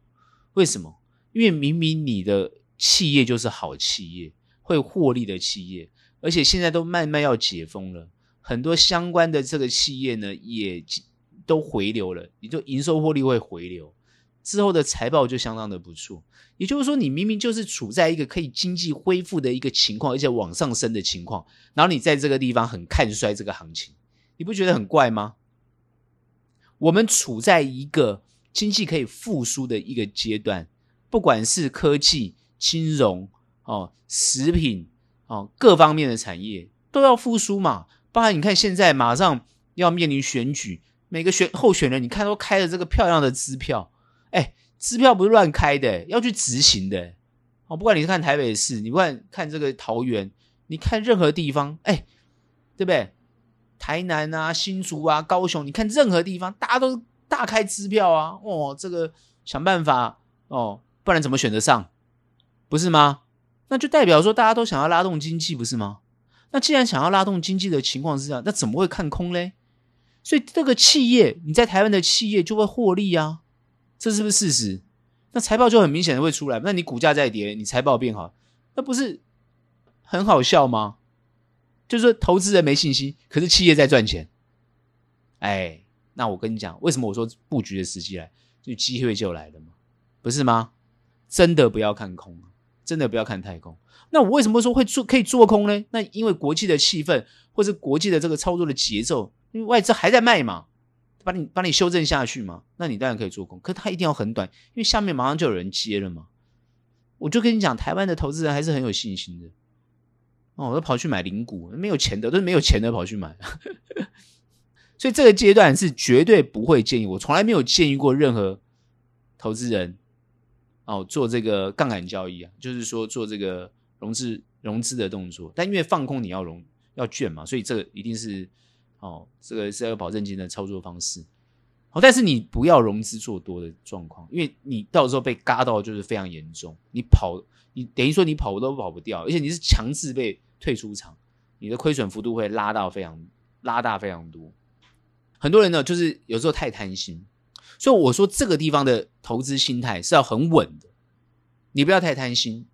为什么？因为明明你的企业就是好企业，会获利的企业，而且现在都慢慢要解封了，很多相关的这个企业呢也都回流了，也就营收获利会回流。之后的财报就相当的不错，也就是说，你明明就是处在一个可以经济恢复的一个情况，而且往上升的情况，然后你在这个地方很看衰这个行情，你不觉得很怪吗？我们处在一个经济可以复苏的一个阶段，不管是科技、金融、哦、食品、哦各方面的产业都要复苏嘛。包含你看现在马上要面临选举，每个选候选人你看都开了这个漂亮的支票。支票不是乱开的，要去执行的。哦，不管你是看台北市，你不管看这个桃园，你看任何地方，哎，对不对？台南啊、新竹啊、高雄，你看任何地方，大家都大开支票啊。哦，这个想办法哦，不然怎么选得上？不是吗？那就代表说大家都想要拉动经济，不是吗？那既然想要拉动经济的情况是这样，那怎么会看空嘞？所以这个企业，你在台湾的企业就会获利啊。这是不是事实？那财报就很明显的会出来。那你股价再跌，你财报变好，那不是很好笑吗？就是说投资人没信心，可是企业在赚钱。哎，那我跟你讲，为什么我说布局的时机来，就机会就来了嘛，不是吗？真的不要看空，真的不要看太空。那我为什么说会做可以做空呢？那因为国际的气氛，或是国际的这个操作的节奏，因为外资还在卖嘛。把你把你修正下去嘛，那你当然可以做空，可它一定要很短，因为下面马上就有人接了嘛。我就跟你讲，台湾的投资人还是很有信心的。哦，我都跑去买零股，没有钱的都是没有钱的跑去买。所以这个阶段是绝对不会建议，我从来没有建议过任何投资人哦做这个杠杆交易啊，就是说做这个融资融资的动作。但因为放空你要融要券嘛，所以这个一定是。哦，这个是要保证金的操作方式，哦，但是你不要融资做多的状况，因为你到时候被嘎到就是非常严重，你跑，你等于说你跑都跑不掉，而且你是强制被退出场，你的亏损幅度会拉到非常拉大非常多。很多人呢，就是有时候太贪心，所以我说这个地方的投资心态是要很稳的，你不要太贪心，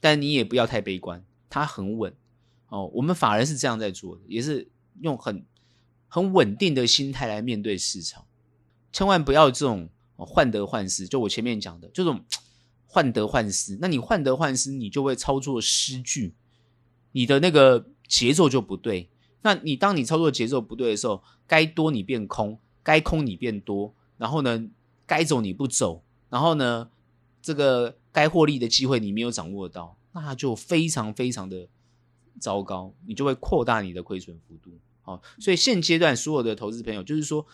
但你也不要太悲观，它很稳哦。我们法人是这样在做的，也是用很很稳定的心态来面对市场。千万不要这种患得患失，就我前面讲的这种患得患失。那你患得患失，你就会操作失据，你的那个节奏就不对。那你当你操作节奏不对的时候，该多你变空，该空你变多，然后呢，该走你不走，然后呢，这个该获利的机会你没有掌握到，那就非常非常的糟糕，你就会扩大你的亏损幅度。好，所以现阶段所有的投资朋友，就是说。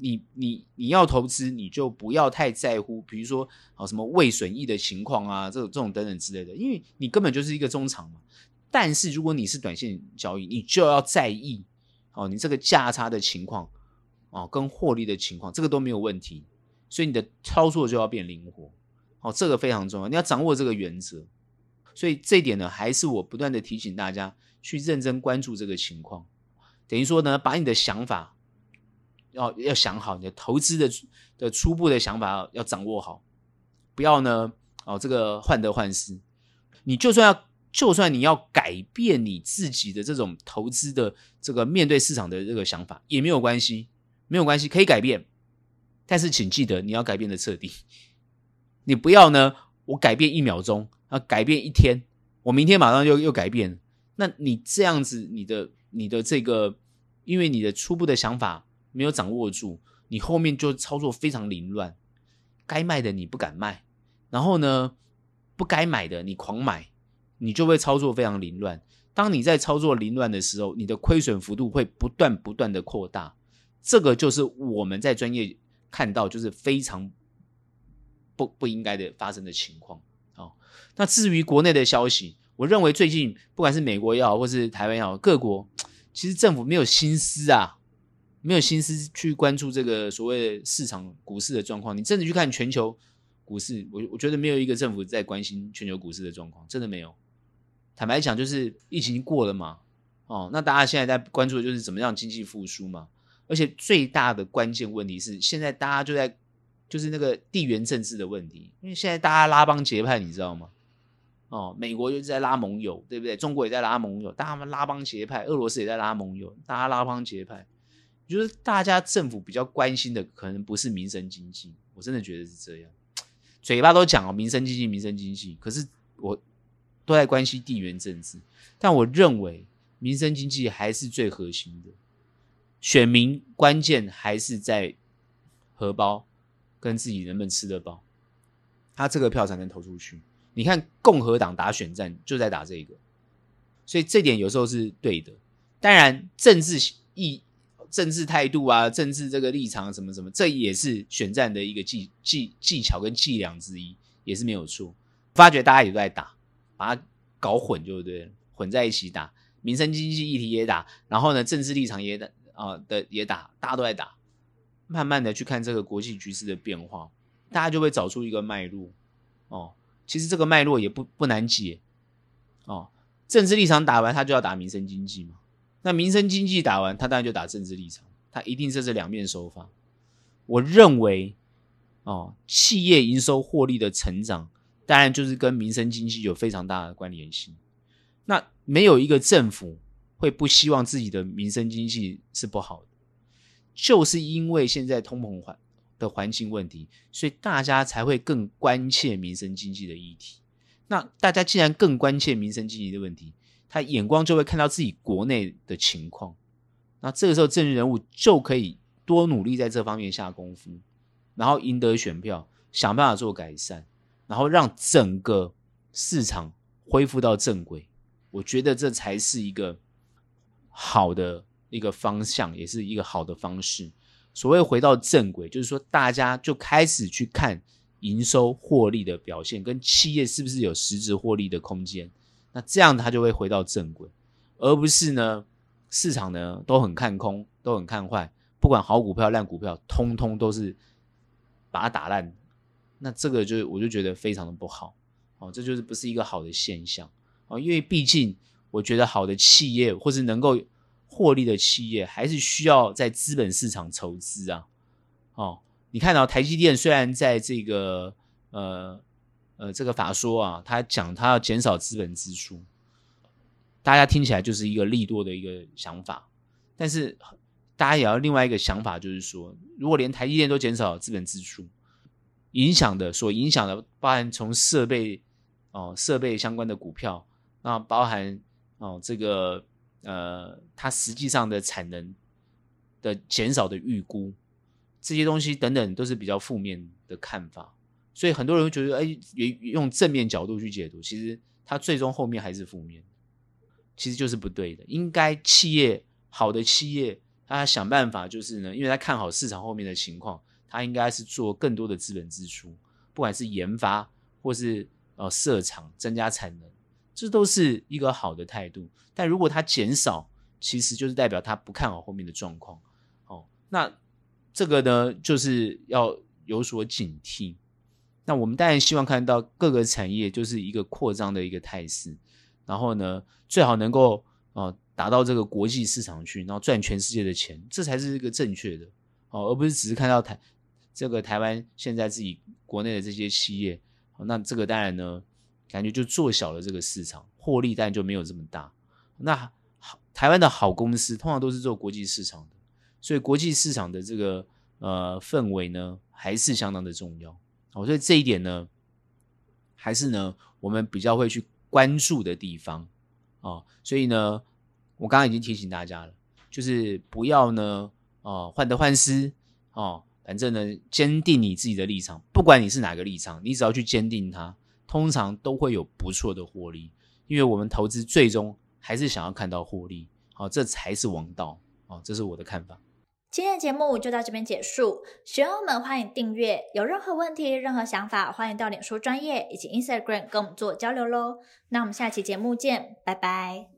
你你你要投资，你就不要太在乎，比如说啊什么未损益的情况啊，这种这种等等之类的，因为你根本就是一个中长嘛。但是如果你是短线交易，你就要在意哦，你这个价差的情况哦，跟获利的情况，这个都没有问题。所以你的操作就要变灵活，哦，这个非常重要，你要掌握这个原则。所以这一点呢，还是我不断的提醒大家去认真关注这个情况，等于说呢，把你的想法。要要想好你的投资的的初步的想法要，要掌握好，不要呢哦这个患得患失。你就算要就算你要改变你自己的这种投资的这个面对市场的这个想法也没有关系，没有关系可以改变，但是请记得你要改变的彻底。你不要呢我改变一秒钟啊改变一天，我明天马上又又改变，那你这样子你的你的这个因为你的初步的想法。没有掌握住，你后面就操作非常凌乱，该卖的你不敢卖，然后呢，不该买的你狂买，你就会操作非常凌乱。当你在操作凌乱的时候，你的亏损幅度会不断不断的扩大，这个就是我们在专业看到就是非常不不应该的发生的情况。好，那至于国内的消息，我认为最近不管是美国也好，或是台湾也好，各国其实政府没有心思啊。没有心思去关注这个所谓市场股市的状况，你真的去看全球股市，我我觉得没有一个政府在关心全球股市的状况，真的没有。坦白讲，就是疫情过了嘛，哦，那大家现在在关注的就是怎么样经济复苏嘛。而且最大的关键问题是，现在大家就在就是那个地缘政治的问题，因为现在大家拉帮结派，你知道吗？哦，美国就是在拉盟友，对不对？中国也在拉盟友，大家们拉帮结派，俄罗斯也在拉盟友，大家拉帮结派。就是大家政府比较关心的，可能不是民生经济，我真的觉得是这样。嘴巴都讲哦，民生经济，民生经济，可是我都在关心地缘政治。但我认为民生经济还是最核心的，选民关键还是在荷包跟自己能不能吃得饱，他这个票才能投出去。你看共和党打选战就在打这个，所以这点有时候是对的。当然政治意。政治态度啊，政治这个立场什么什么，这也是选战的一个技技技巧跟伎俩之一，也是没有错。发觉大家也都在打，把它搞混就对了，混在一起打，民生经济议题也打，然后呢，政治立场也打啊的也打，大家都在打。慢慢的去看这个国际局势的变化，大家就会找出一个脉络哦。其实这个脉络也不不难解哦。政治立场打完，他就要打民生经济嘛。那民生经济打完，他当然就打政治立场，他一定是这两面手法。我认为，哦，企业营收获利的成长，当然就是跟民生经济有非常大的关联性。那没有一个政府会不希望自己的民生经济是不好的，就是因为现在通膨环的环境问题，所以大家才会更关切民生经济的议题。那大家既然更关切民生经济的问题，他眼光就会看到自己国内的情况，那这个时候政治人物就可以多努力在这方面下功夫，然后赢得选票，想办法做改善，然后让整个市场恢复到正轨。我觉得这才是一个好的一个方向，也是一个好的方式。所谓回到正轨，就是说大家就开始去看营收获利的表现，跟企业是不是有实质获利的空间。那这样它就会回到正轨，而不是呢市场呢都很看空，都很看坏，不管好股票烂股票，通通都是把它打烂。那这个就我就觉得非常的不好哦，这就是不是一个好的现象哦，因为毕竟我觉得好的企业或是能够获利的企业，还是需要在资本市场筹资啊。哦，你看到台积电虽然在这个呃呃这个法说啊，他讲他要减少资本支出，大家听起来就是一个利多的一个想法，但是大家也要另外一个想法，就是说，如果连台积电都减少资本支出，影响的所影响的，包含从设备哦设备相关的股票，那包含哦这个呃它实际上的产能的减少的预估，这些东西等等都是比较负面的看法，所以很多人会觉得，哎，用正面角度去解读，其实它最终后面还是负面，其实就是不对的。应该企业好的企业，他想办法就是呢，因为他看好市场后面的情况。他应该是做更多的资本支出，不管是研发或是呃设厂增加产能，这都是一个好的态度。但如果它减少，其实就是代表他不看好后面的状况。哦，那这个呢，就是要有所警惕。那我们当然希望看到各个产业就是一个扩张的一个态势，然后呢，最好能够哦、呃、达到这个国际市场去，然后赚全世界的钱，这才是一个正确的哦，而不是只是看到台。这个台湾现在自己国内的这些企业，那这个当然呢，感觉就做小了这个市场，获利当然就没有这么大。那好，台湾的好公司通常都是做国际市场的，所以国际市场的这个呃氛围呢，还是相当的重要。哦，所以这一点呢，还是呢我们比较会去关注的地方哦。所以呢，我刚刚已经提醒大家了，就是不要呢哦患得患失哦。反正呢，坚定你自己的立场，不管你是哪个立场，你只要去坚定它，通常都会有不错的获利。因为我们投资最终还是想要看到获利，好，这才是王道，好，这是我的看法。今天的节目就到这边结束，喜欢我们欢迎订阅，有任何问题、任何想法，欢迎到脸书专业以及 Instagram 跟我们做交流喽。那我们下期节目见，拜拜。